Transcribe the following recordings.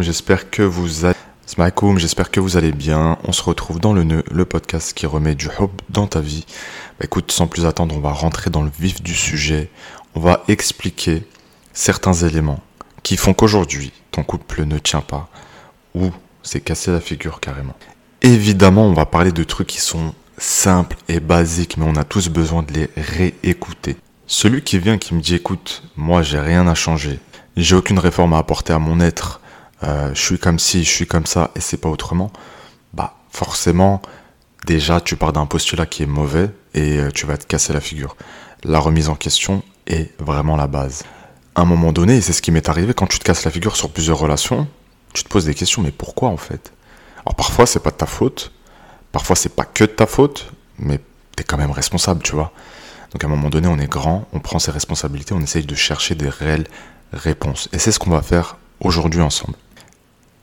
J'espère que vous allez... J'espère que vous allez bien. On se retrouve dans le nœud, le podcast qui remet du hope dans ta vie. Bah, écoute, sans plus attendre, on va rentrer dans le vif du sujet. On va expliquer certains éléments qui font qu'aujourd'hui, ton couple ne tient pas ou c'est cassé la figure carrément. Évidemment, on va parler de trucs qui sont simples et basiques, mais on a tous besoin de les réécouter. Celui qui vient qui me dit écoute, moi j'ai rien à changer, j'ai aucune réforme à apporter à mon être, euh, je suis comme ci, je suis comme ça et c'est pas autrement, bah forcément, déjà tu pars d'un postulat qui est mauvais et euh, tu vas te casser la figure. La remise en question est vraiment la base. À un moment donné, et c'est ce qui m'est arrivé quand tu te casses la figure sur plusieurs relations, tu te poses des questions, mais pourquoi en fait? Alors parfois c'est pas de ta faute, parfois c'est pas que de ta faute, mais t'es quand même responsable, tu vois. Donc à un moment donné, on est grand, on prend ses responsabilités, on essaye de chercher des réelles réponses. Et c'est ce qu'on va faire aujourd'hui ensemble.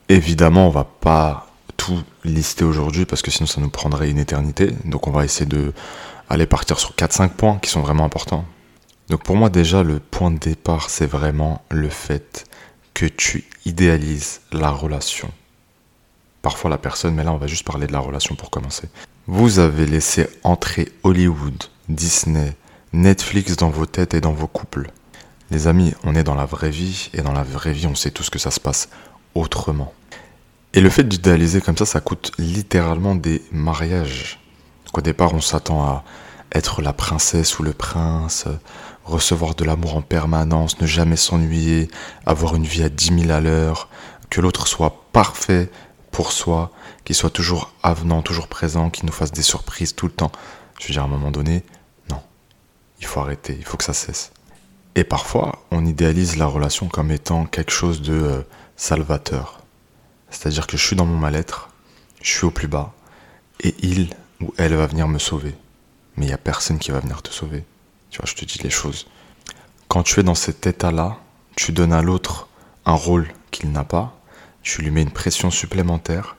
Évidemment, on va pas tout lister aujourd'hui parce que sinon ça nous prendrait une éternité. Donc on va essayer de aller partir sur 4-5 points qui sont vraiment importants. Donc pour moi déjà le point de départ c'est vraiment le fait que tu idéalises la relation. Parfois la personne, mais là on va juste parler de la relation pour commencer. Vous avez laissé entrer Hollywood, Disney, Netflix dans vos têtes et dans vos couples. Les amis, on est dans la vraie vie et dans la vraie vie, on sait tous que ça se passe autrement. Et le fait d'idéaliser comme ça, ça coûte littéralement des mariages. Donc au départ, on s'attend à être la princesse ou le prince, recevoir de l'amour en permanence, ne jamais s'ennuyer, avoir une vie à 10 000 à l'heure, que l'autre soit parfait pour soi, qu'il soit toujours avenant, toujours présent, qu'il nous fasse des surprises tout le temps. Je veux dire, à un moment donné, il faut arrêter, il faut que ça cesse. Et parfois, on idéalise la relation comme étant quelque chose de euh, salvateur. C'est-à-dire que je suis dans mon mal-être, je suis au plus bas, et il ou elle va venir me sauver. Mais il n'y a personne qui va venir te sauver. Tu vois, je te dis les choses. Quand tu es dans cet état-là, tu donnes à l'autre un rôle qu'il n'a pas, tu lui mets une pression supplémentaire,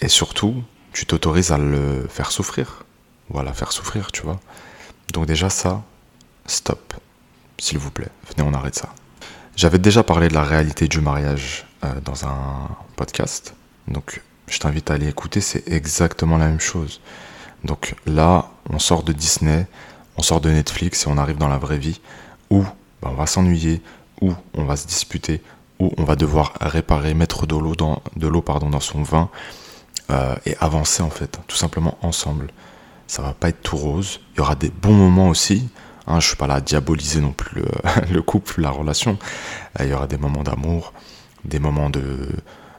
et surtout, tu t'autorises à le faire souffrir. Ou à la faire souffrir, tu vois. Donc déjà ça, stop, s'il vous plaît, venez on arrête ça. J'avais déjà parlé de la réalité du mariage euh, dans un podcast, donc je t'invite à aller écouter, c'est exactement la même chose. Donc là, on sort de Disney, on sort de Netflix et on arrive dans la vraie vie où bah, on va s'ennuyer, où on va se disputer, où on va devoir réparer, mettre de l'eau dans, de l'eau pardon, dans son vin euh, et avancer en fait, tout simplement ensemble ça va pas être tout rose. Il y aura des bons moments aussi. Hein, je suis pas là à diaboliser non plus le, couple, la relation. Euh, il y aura des moments d'amour, des moments de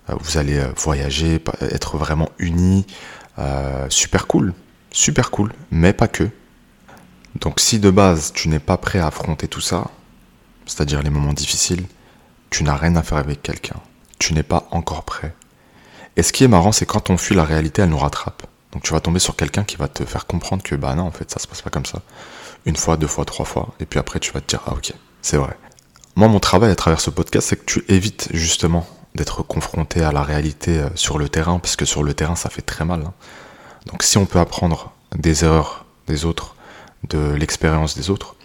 euh, vous allez euh, voyager, être vraiment unis. super cool, super cool, mais pas que. Donc si de base tu n'es pas prêt à affronter tout ça, c'est-à-dire les moments difficiles, tu n'as rien à faire avec quelqu'un. Tu n'es pas encore prêt. Et ce qui est marrant, c'est quand on fuit la réalité, elle nous rattrape. Donc tu vas tomber sur quelqu'un qui va te faire comprendre que bah non, en fait, ça se passe pas comme ça. Une fois, deux fois, trois fois, et puis après tu vas te dire ah ok, c'est vrai. Moi, mon travail à travers ce podcast, c'est que tu évites justement d'être confronté à la réalité euh, sur le terrain, parce que sur le terrain, ça fait très mal. Hein. Donc si on peut apprendre des erreurs des autres, de l'expérience des autres,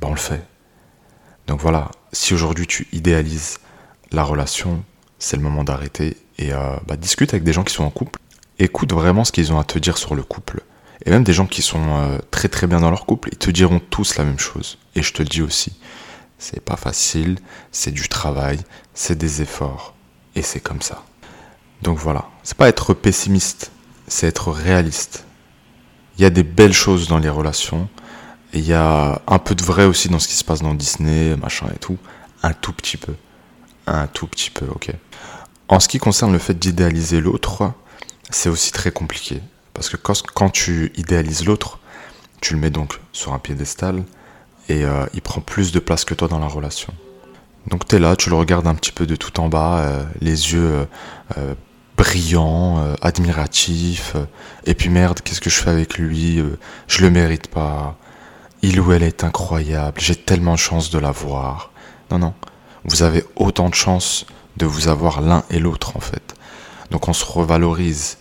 bah on le fait. Donc voilà, si aujourd'hui tu idéalises la relation, c'est le moment d'arrêter et euh, bah, discute avec des gens qui sont en couple écoute vraiment ce qu'ils ont à te dire sur le couple. Et même des gens qui sont euh, très très bien dans leur couple, ils te diront tous la même chose. Et je te le dis aussi, c'est pas facile, c'est du travail, c'est des efforts, et c'est comme ça. Donc voilà, c'est pas être pessimiste, c'est être réaliste. Il y a des belles choses dans les relations, il y a un peu de vrai aussi dans ce qui se passe dans Disney, machin et tout. Un tout petit peu. Un tout petit peu, ok. En ce qui concerne le fait d'idéaliser l'autre, c'est aussi très compliqué. Parce que quand, tu idéalises l'autre, tu le mets donc sur un piédestal et euh, il prend plus de place que toi dans la relation. Donc tu es là, tu le regardes un petit peu de tout en bas, euh, les yeux euh, brillants, admiratifs, et puis merde, qu'est-ce que je fais avec lui Je le mérite pas. Il ou elle est incroyable, j'ai tellement de chance de l'avoir. Non, non, vous avez autant de chance de vous avoir l'un et l'autre en fait. Donc on se revalorise.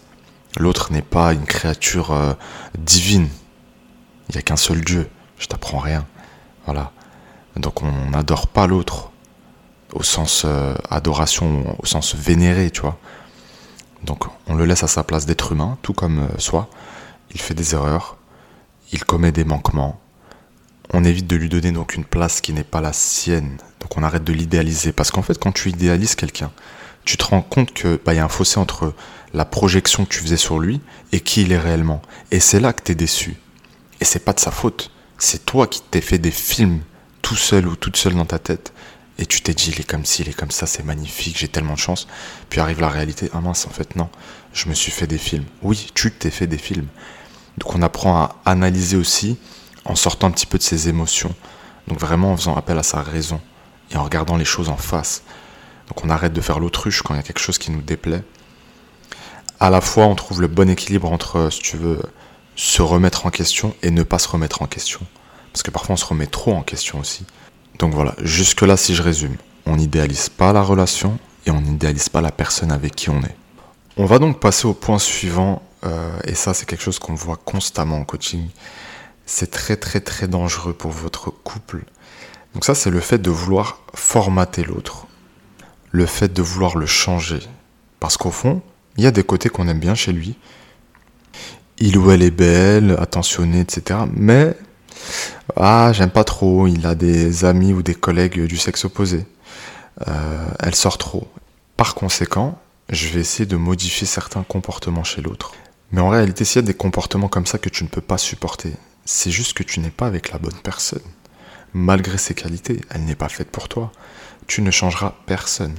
L'autre n'est pas une créature euh, divine. Il n'y a qu'un seul Dieu. Je t'apprends rien. Voilà. Donc on n'adore pas l'autre. au sens euh, adoration, au sens vénéré, tu vois. Donc on le laisse à sa place d'être humain, tout comme euh, soi. Il fait des erreurs, il commet des manquements. On évite de lui donner donc une place qui n'est pas la sienne. Donc on arrête de l'idéaliser. Parce qu'en fait, quand tu idéalises quelqu'un, tu te rends compte qu'il bah, y a un fossé entre la projection que tu faisais sur lui et qui il est réellement. Et c'est là que tu es déçu. Et c'est pas de sa faute. C'est toi qui t'es fait des films tout seul ou toute seule dans ta tête. Et tu t'es dit, il est comme ci, il est comme ça, c'est magnifique, j'ai tellement de chance. Puis arrive la réalité, ah mince, en fait, non, je me suis fait des films. Oui, tu t'es fait des films. Donc on apprend à analyser aussi en sortant un petit peu de ses émotions. Donc vraiment en faisant appel à sa raison et en regardant les choses en face. Donc on arrête de faire l'autruche quand il y a quelque chose qui nous déplaît. À la fois, on trouve le bon équilibre entre, si tu veux, se remettre en question et ne pas se remettre en question. Parce que parfois on se remet trop en question aussi. Donc voilà, jusque-là si je résume, on n'idéalise pas la relation et on n'idéalise pas la personne avec qui on est. On va donc passer au point suivant, euh, et ça c'est quelque chose qu'on voit constamment en coaching. C'est très très très dangereux pour votre couple. Donc ça c'est le fait de vouloir formater l'autre, le fait de vouloir le changer. Parce qu'au fond, il y a des côtés qu'on aime bien chez lui. Il ou elle est belle, attentionnée, etc. Mais ah, j'aime pas trop, il a des amis ou des collègues du sexe opposé. Euh, elle sort trop. Par conséquent, je vais essayer de modifier certains comportements chez l'autre. Mais en réalité, s'il y a des comportements comme ça que tu ne peux pas supporter, c'est juste que tu n'es pas avec la bonne personne. Malgré ses qualités, elle n'est pas faite pour toi. Tu ne changeras personne.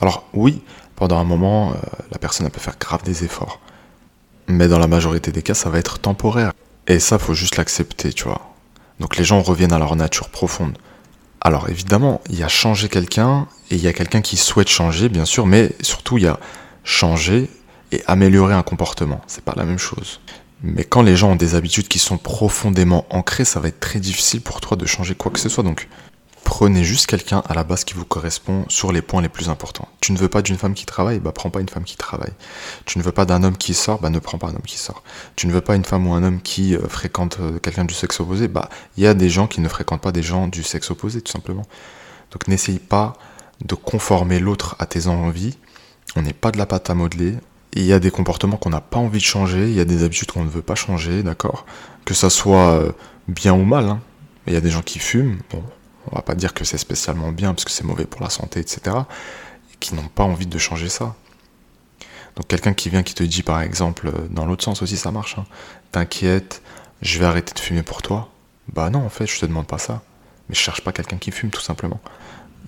Alors oui, pendant un moment, euh, la personne peut faire grave des efforts. Mais dans la majorité des cas, ça va être temporaire. Et ça, faut juste l'accepter, tu vois. Donc les gens reviennent à leur nature profonde. Alors évidemment, il y a changer quelqu'un et il y a quelqu'un qui souhaite changer, bien sûr, mais surtout il y a changer et améliorer un comportement. C'est pas la même chose. Mais quand les gens ont des habitudes qui sont profondément ancrées, ça va être très difficile pour toi de changer quoi que ce soit. Donc Prenez juste quelqu'un à la base qui vous correspond sur les points les plus importants. Tu ne veux pas d'une femme qui travaille, bah prends pas une femme qui travaille. Tu ne veux pas d'un homme qui sort, bah ne prends pas un homme qui sort. Tu ne veux pas une femme ou un homme qui euh, fréquente euh, quelqu'un du sexe opposé, bah il y a des gens qui ne fréquentent pas des gens du sexe opposé tout simplement. Donc n'essaye pas de conformer l'autre à tes envies. On n'est pas de la pâte à modeler. Il y a des comportements qu'on n'a pas envie de changer, il y a des habitudes qu'on ne veut pas changer, d'accord? Que ça soit euh, bien ou mal. Hein. Il y a des gens qui fument, bon, on va pas dire que c'est spécialement bien parce que c'est mauvais pour la santé, etc. Et qui n'ont pas envie de changer ça. Donc quelqu'un qui vient qui te dit par exemple, euh, dans l'autre sens aussi ça marche, hein, t'inquiète, je vais arrêter de fumer pour toi. Bah non en fait je te demande pas ça. Mais je cherche pas quelqu'un qui fume tout simplement.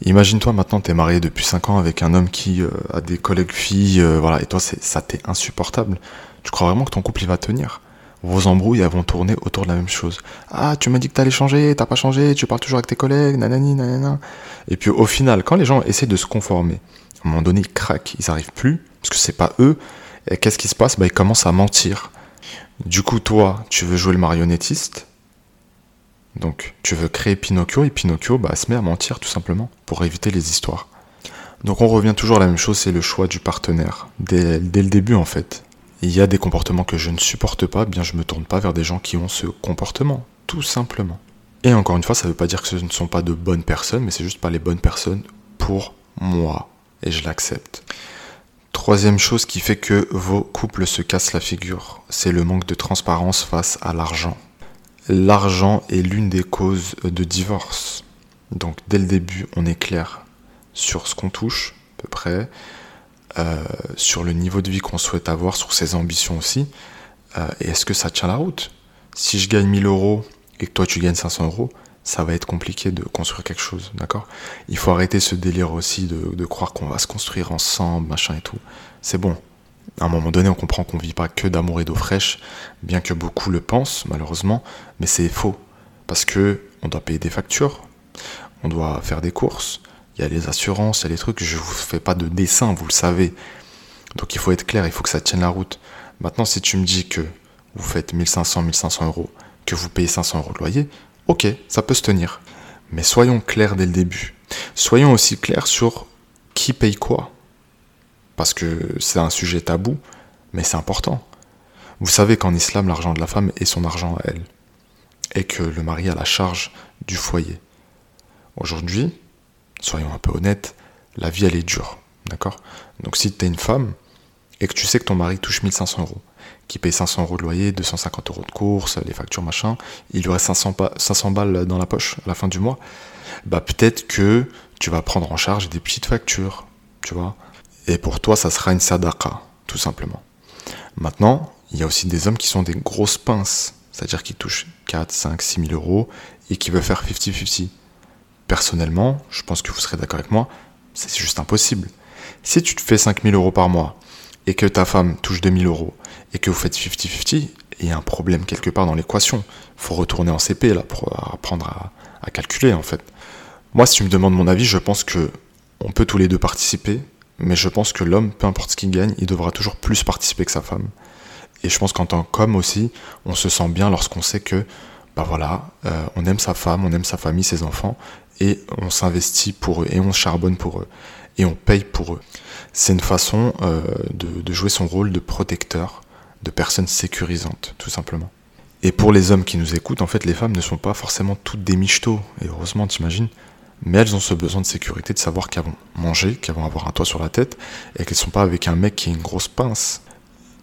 Imagine-toi maintenant t'es marié depuis 5 ans avec un homme qui euh, a des collègues filles, euh, voilà, et toi ça t'est insupportable. Tu crois vraiment que ton couple il va tenir? Vos embrouilles vont tourner autour de la même chose. Ah, tu m'as dit que t'allais changer, t'as pas changé, tu parles toujours avec tes collègues, nanani, nanana. Et puis au final, quand les gens essaient de se conformer, à un moment donné, ils craquent, ils arrivent plus, parce que c'est pas eux. Et qu'est-ce qui se passe? Bah, Ils commencent à mentir. Du coup, toi, tu veux jouer le marionnettiste. Donc, tu veux créer Pinocchio, et Pinocchio bah, se met à mentir tout simplement, pour éviter les histoires. Donc on revient toujours à la même chose, c'est le choix du partenaire. Dès le début en fait il y a des comportements que je ne supporte pas, bien je me tourne pas vers des gens qui ont ce comportement, tout simplement. Et encore une fois, ça ne veut pas dire que ce ne sont pas de bonnes personnes, mais c'est juste pas les bonnes personnes pour moi. Et je l'accepte. Troisième chose qui fait que vos couples se cassent la figure, c'est le manque de transparence face à l'argent. L'argent est l'une des causes de divorce. Donc dès le début, on est clair sur ce qu'on touche, à peu près, sur le niveau de vie qu'on souhaite avoir, sur ses ambitions aussi. Euh, et est-ce que ça tient la route? Si je gagne 1000 euros et que toi tu gagnes 500 euros, ça va être compliqué de construire quelque chose, d'accord? Il faut arrêter ce délire aussi de, de croire qu'on va se construire ensemble, machin et tout. C'est bon. À un moment donné, on comprend qu'on vit pas que d'amour et d'eau fraîche, bien que beaucoup le pensent, malheureusement, mais c'est faux. Parce que on doit payer des factures, on doit faire des courses, il y a les assurances, il y a les trucs, je vous fais pas de dessin, vous le savez. Donc il faut être clair, il faut que ça tienne la route. Maintenant, si tu me dis que vous faites 1500, 1500 euros, que vous payez 500 euros de loyer, ok, ça peut se tenir. Mais soyons clairs dès le début. Soyons aussi clairs sur qui paye quoi. Parce que c'est un sujet tabou, mais c'est important. Vous savez qu'en islam, l'argent de la femme est son argent à elle. Et que le mari a la charge du foyer. Aujourd'hui, soyons un peu honnêtes, la vie elle est dure, d'accord? Donc si tu es une femme et que tu sais que ton mari touche 1500 euros, qui paye 500 euros de loyer, 250 euros de courses, les factures, machin, il lui reste 500, 500 balles dans la poche à la fin du mois, bah peut-être que tu vas prendre en charge des petites factures, tu vois? Et pour toi, ça sera une sadaqa, tout simplement. Maintenant, il y a aussi des hommes qui sont des grosses pinces, c'est-à-dire qui touchent 4, 5, 6 000 euros et qui veulent faire 50-50. Personnellement, je pense que vous serez d'accord avec moi, c'est juste impossible. Si tu te fais 5 000 euros par mois et que ta femme touche 2 000 euros et que vous faites 50-50, il y a un problème quelque part dans l'équation. Il faut retourner en CP là pour apprendre à, à, calculer en fait. Moi, si tu me demandes mon avis, je pense que on peut tous les deux participer, mais je pense que l'homme, peu importe ce qu'il gagne, il devra toujours plus participer que sa femme. Et je pense qu'en tant qu'homme aussi, on se sent bien lorsqu'on sait que, bah voilà, euh, on aime sa femme, on aime sa famille, ses enfants, et on s'investit pour eux, et on charbonne pour eux, et on paye pour eux. C'est une façon euh, de, jouer son rôle de protecteur, de personne sécurisante, tout simplement. Et pour les hommes qui nous écoutent, en fait, les femmes ne sont pas forcément toutes des michetots, et heureusement, t'imagines, mais elles ont ce besoin de sécurité, de savoir qu'elles vont manger, qu'elles vont avoir un toit sur la tête, et qu'elles ne sont pas avec un mec qui a une grosse pince.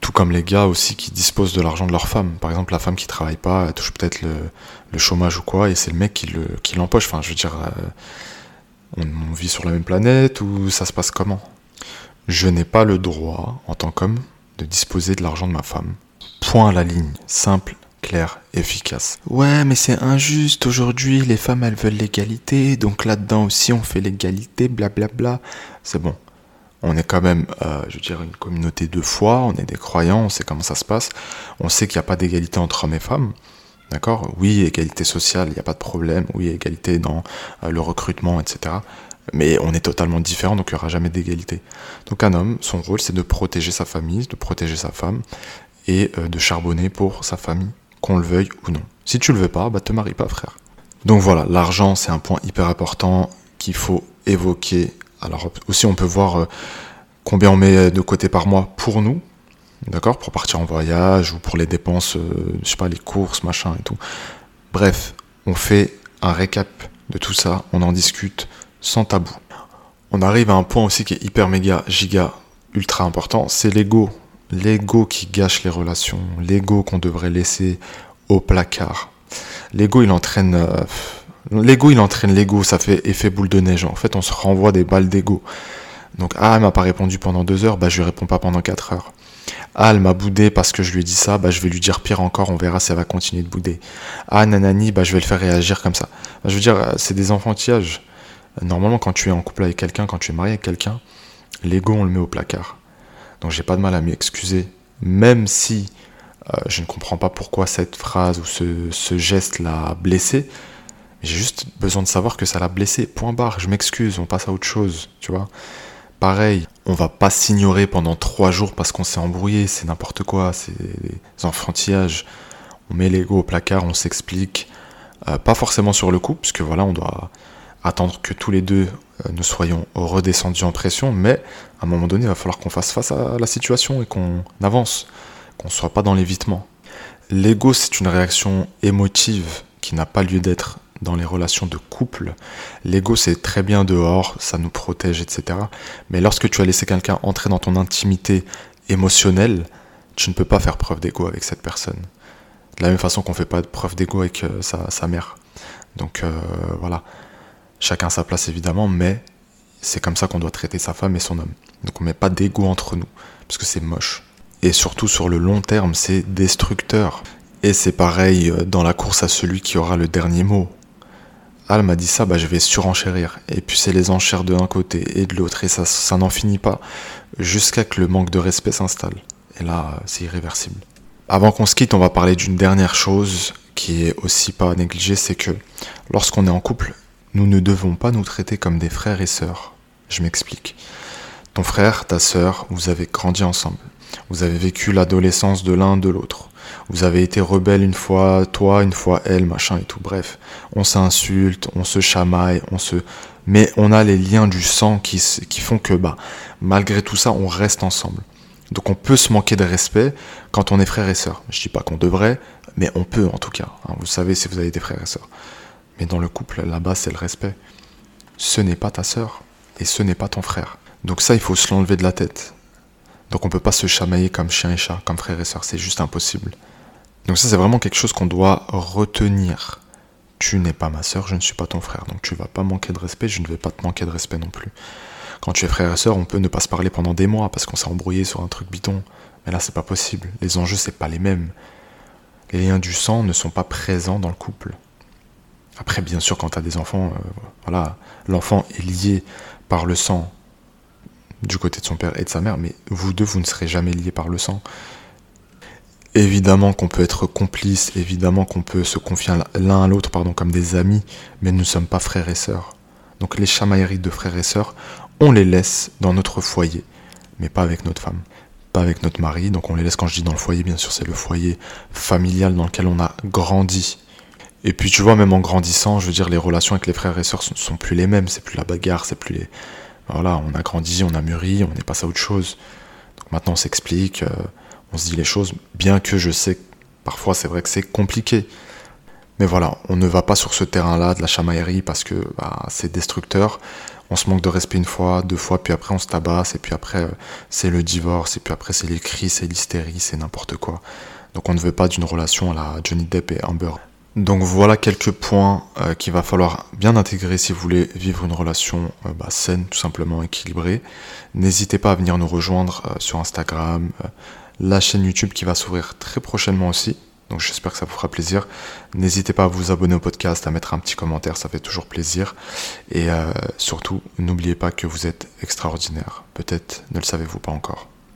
Tout comme les gars aussi qui disposent de l'argent de leur femme. Par exemple, la femme qui travaille pas, elle touche peut-être le, chômage ou quoi, et c'est le mec qui, le, l'empoche. Enfin, je veux dire, euh, on, on vit sur la même planète ou ça se passe comment? Je n'ai pas le droit, en tant qu'homme, de disposer de l'argent de ma femme. Point à la ligne, simple, clair, efficace. Ouais, mais c'est injuste aujourd'hui, les femmes elles veulent l'égalité, donc là-dedans aussi on fait l'égalité, blablabla. C'est bon. On est quand même, euh, je veux dire, une communauté de foi, on est des croyants, on sait comment ça se passe, on sait qu'il n'y a pas d'égalité entre hommes et femmes. D'accord? Oui, égalité sociale, il n'y a pas de problème. Oui, égalité dans euh, le recrutement, etc. Mais on est totalement différents, donc il n'y aura jamais d'égalité. Donc un homme, son rôle, c'est de protéger sa famille, de protéger sa femme, et euh, de charbonner pour sa famille, qu'on le veuille ou non. Si tu le veux pas, bah te marie pas, frère. Donc voilà, l'argent, c'est un point hyper important qu'il faut évoquer alors aussi on peut voir euh, combien on met de côté par mois pour nous, d'accord, pour partir en voyage ou pour les dépenses, euh, je sais pas, les courses, machin et tout. Bref, on fait un récap de tout ça, on en discute sans tabou. On arrive à un point aussi qui est hyper méga giga ultra important, c'est l'ego. L'ego qui gâche les relations, l'ego qu'on devrait laisser au placard. L'ego il entraîne euh, L'ego, il entraîne l'ego, ça fait effet boule de neige. En fait, on se renvoie des balles d'ego. Donc, ah, elle m'a pas répondu pendant deux heures, bah je lui réponds pas pendant quatre heures. Ah, elle m'a boudé parce que je lui ai dit ça, bah je vais lui dire pire encore, on verra si elle va continuer de bouder. Ah, nanani, bah je vais le faire réagir comme ça. Bah, je veux dire, c'est des enfantillages. Normalement, quand tu es en couple avec quelqu'un, quand tu es marié avec quelqu'un, l'ego, on le met au placard. Donc, j'ai pas de mal à m'y excuser, même si euh, je ne comprends pas pourquoi cette phrase ou ce, ce geste l'a blessé. J'ai juste besoin de savoir que ça l'a blessé. Point barre, je m'excuse, on passe à autre chose, tu vois. Pareil, on va pas s'ignorer pendant trois jours parce qu'on s'est embrouillé, c'est n'importe quoi, c'est des enfantillages. On met l'ego au placard, on s'explique. Euh, pas forcément sur le coup, puisque voilà, on doit attendre que tous les deux euh, nous soyons redescendus en pression, mais à un moment donné, il va falloir qu'on fasse face à la situation et qu'on avance, qu'on soit pas dans l'évitement. L'ego, c'est une réaction émotive qui n'a pas lieu d'être dans les relations de couple. L'ego, c'est très bien dehors, ça nous protège, etc. Mais lorsque tu as laissé quelqu'un entrer dans ton intimité émotionnelle, tu ne peux pas faire preuve d'ego avec cette personne. De la même façon qu'on ne fait pas de preuve d'ego avec euh, sa, mère. Donc euh, voilà, chacun sa place évidemment, mais c'est comme ça qu'on doit traiter sa femme et son homme. Donc on met pas d'ego entre nous, parce que c'est moche. Et surtout sur le long terme, c'est destructeur. Et c'est pareil euh, dans la course à celui qui aura le dernier mot. Al m'a dit ça, bah, je vais surenchérir. Et puis c'est les enchères de un côté et de l'autre, et ça, ça n'en finit pas, jusqu'à que le manque de respect s'installe. Et là, c'est irréversible. Avant qu'on se quitte, on va parler d'une dernière chose qui est aussi pas négligée, c'est que lorsqu'on est en couple, nous ne devons pas nous traiter comme des frères et sœurs. Je m'explique. Ton frère, ta sœur, vous avez grandi ensemble. Vous avez vécu l'adolescence de l'un de l'autre. Vous avez été rebelle une fois, toi, une fois elle, machin et tout. Bref, on s'insulte, on se chamaille, on se. Mais on a les liens du sang qui, font que, bah, malgré tout ça, on reste ensemble. Donc on peut se manquer de respect quand on est frère et sœur. Je dis pas qu'on devrait, mais on peut en tout cas. Hein. Vous savez si vous avez des frères et sœurs. Mais dans le couple, là-bas, c'est le respect. Ce n'est pas ta sœur. et ce n'est pas ton frère. Donc ça, il faut se l'enlever de la tête. Donc on peut pas se chamailler comme chien et chat, comme frère et sœur, c'est juste impossible. Donc ça, c'est vraiment quelque chose qu'on doit retenir. Tu n'es pas ma sœur, je ne suis pas ton frère, donc tu vas pas manquer de respect, je ne vais pas te manquer de respect non plus. Quand tu es frère et sœur, on peut ne pas se parler pendant des mois parce qu'on s'est embrouillé sur un truc bidon. Mais là, c'est pas possible. Les enjeux, c'est pas les mêmes. Les liens du sang ne sont pas présents dans le couple. Après, bien sûr, quand tu as des enfants, euh, voilà, l'enfant est lié par le sang du côté de son père et de sa mère, mais vous deux, vous ne serez jamais liés par le sang. Évidemment qu'on peut être complice, évidemment qu'on peut se confier l'un à l'autre, pardon, comme des amis, mais nous ne sommes pas frères et sœurs. Donc les chamailleries de frères et sœurs, on les laisse dans notre foyer, mais pas avec notre femme, pas avec notre mari. Donc on les laisse, quand je dis dans le foyer, bien sûr, c'est le foyer familial dans lequel on a grandi. Et puis tu vois, même en grandissant, je veux dire, les relations avec les frères et sœurs ne sont plus les mêmes, c'est plus la bagarre, c'est plus les... Voilà, on a grandi, on a mûri, on est passé à autre chose. Donc maintenant on s'explique, euh, on se dit les choses, bien que je sais que parfois c'est vrai que c'est compliqué. Mais voilà, on ne va pas sur ce terrain-là de la chamaillerie parce que bah, c'est destructeur. On se manque de respect une fois, deux fois, puis après on se tabasse, et puis après euh, c'est le divorce, et puis après c'est les cris, c'est l'hystérie, c'est n'importe quoi. Donc on ne veut pas d'une relation à la Johnny Depp et Amber. Donc voilà quelques points euh, qu'il va falloir bien intégrer si vous voulez vivre une relation euh, bah, saine, tout simplement équilibrée. N'hésitez pas à venir nous rejoindre sur Instagram, la chaîne YouTube qui va s'ouvrir très prochainement aussi. Donc j'espère que ça vous fera plaisir. N'hésitez pas à vous abonner au podcast, à mettre un petit commentaire, ça fait toujours plaisir. Et euh, surtout, n'oubliez pas que vous êtes extraordinaire. Peut-être ne le savez-vous pas encore.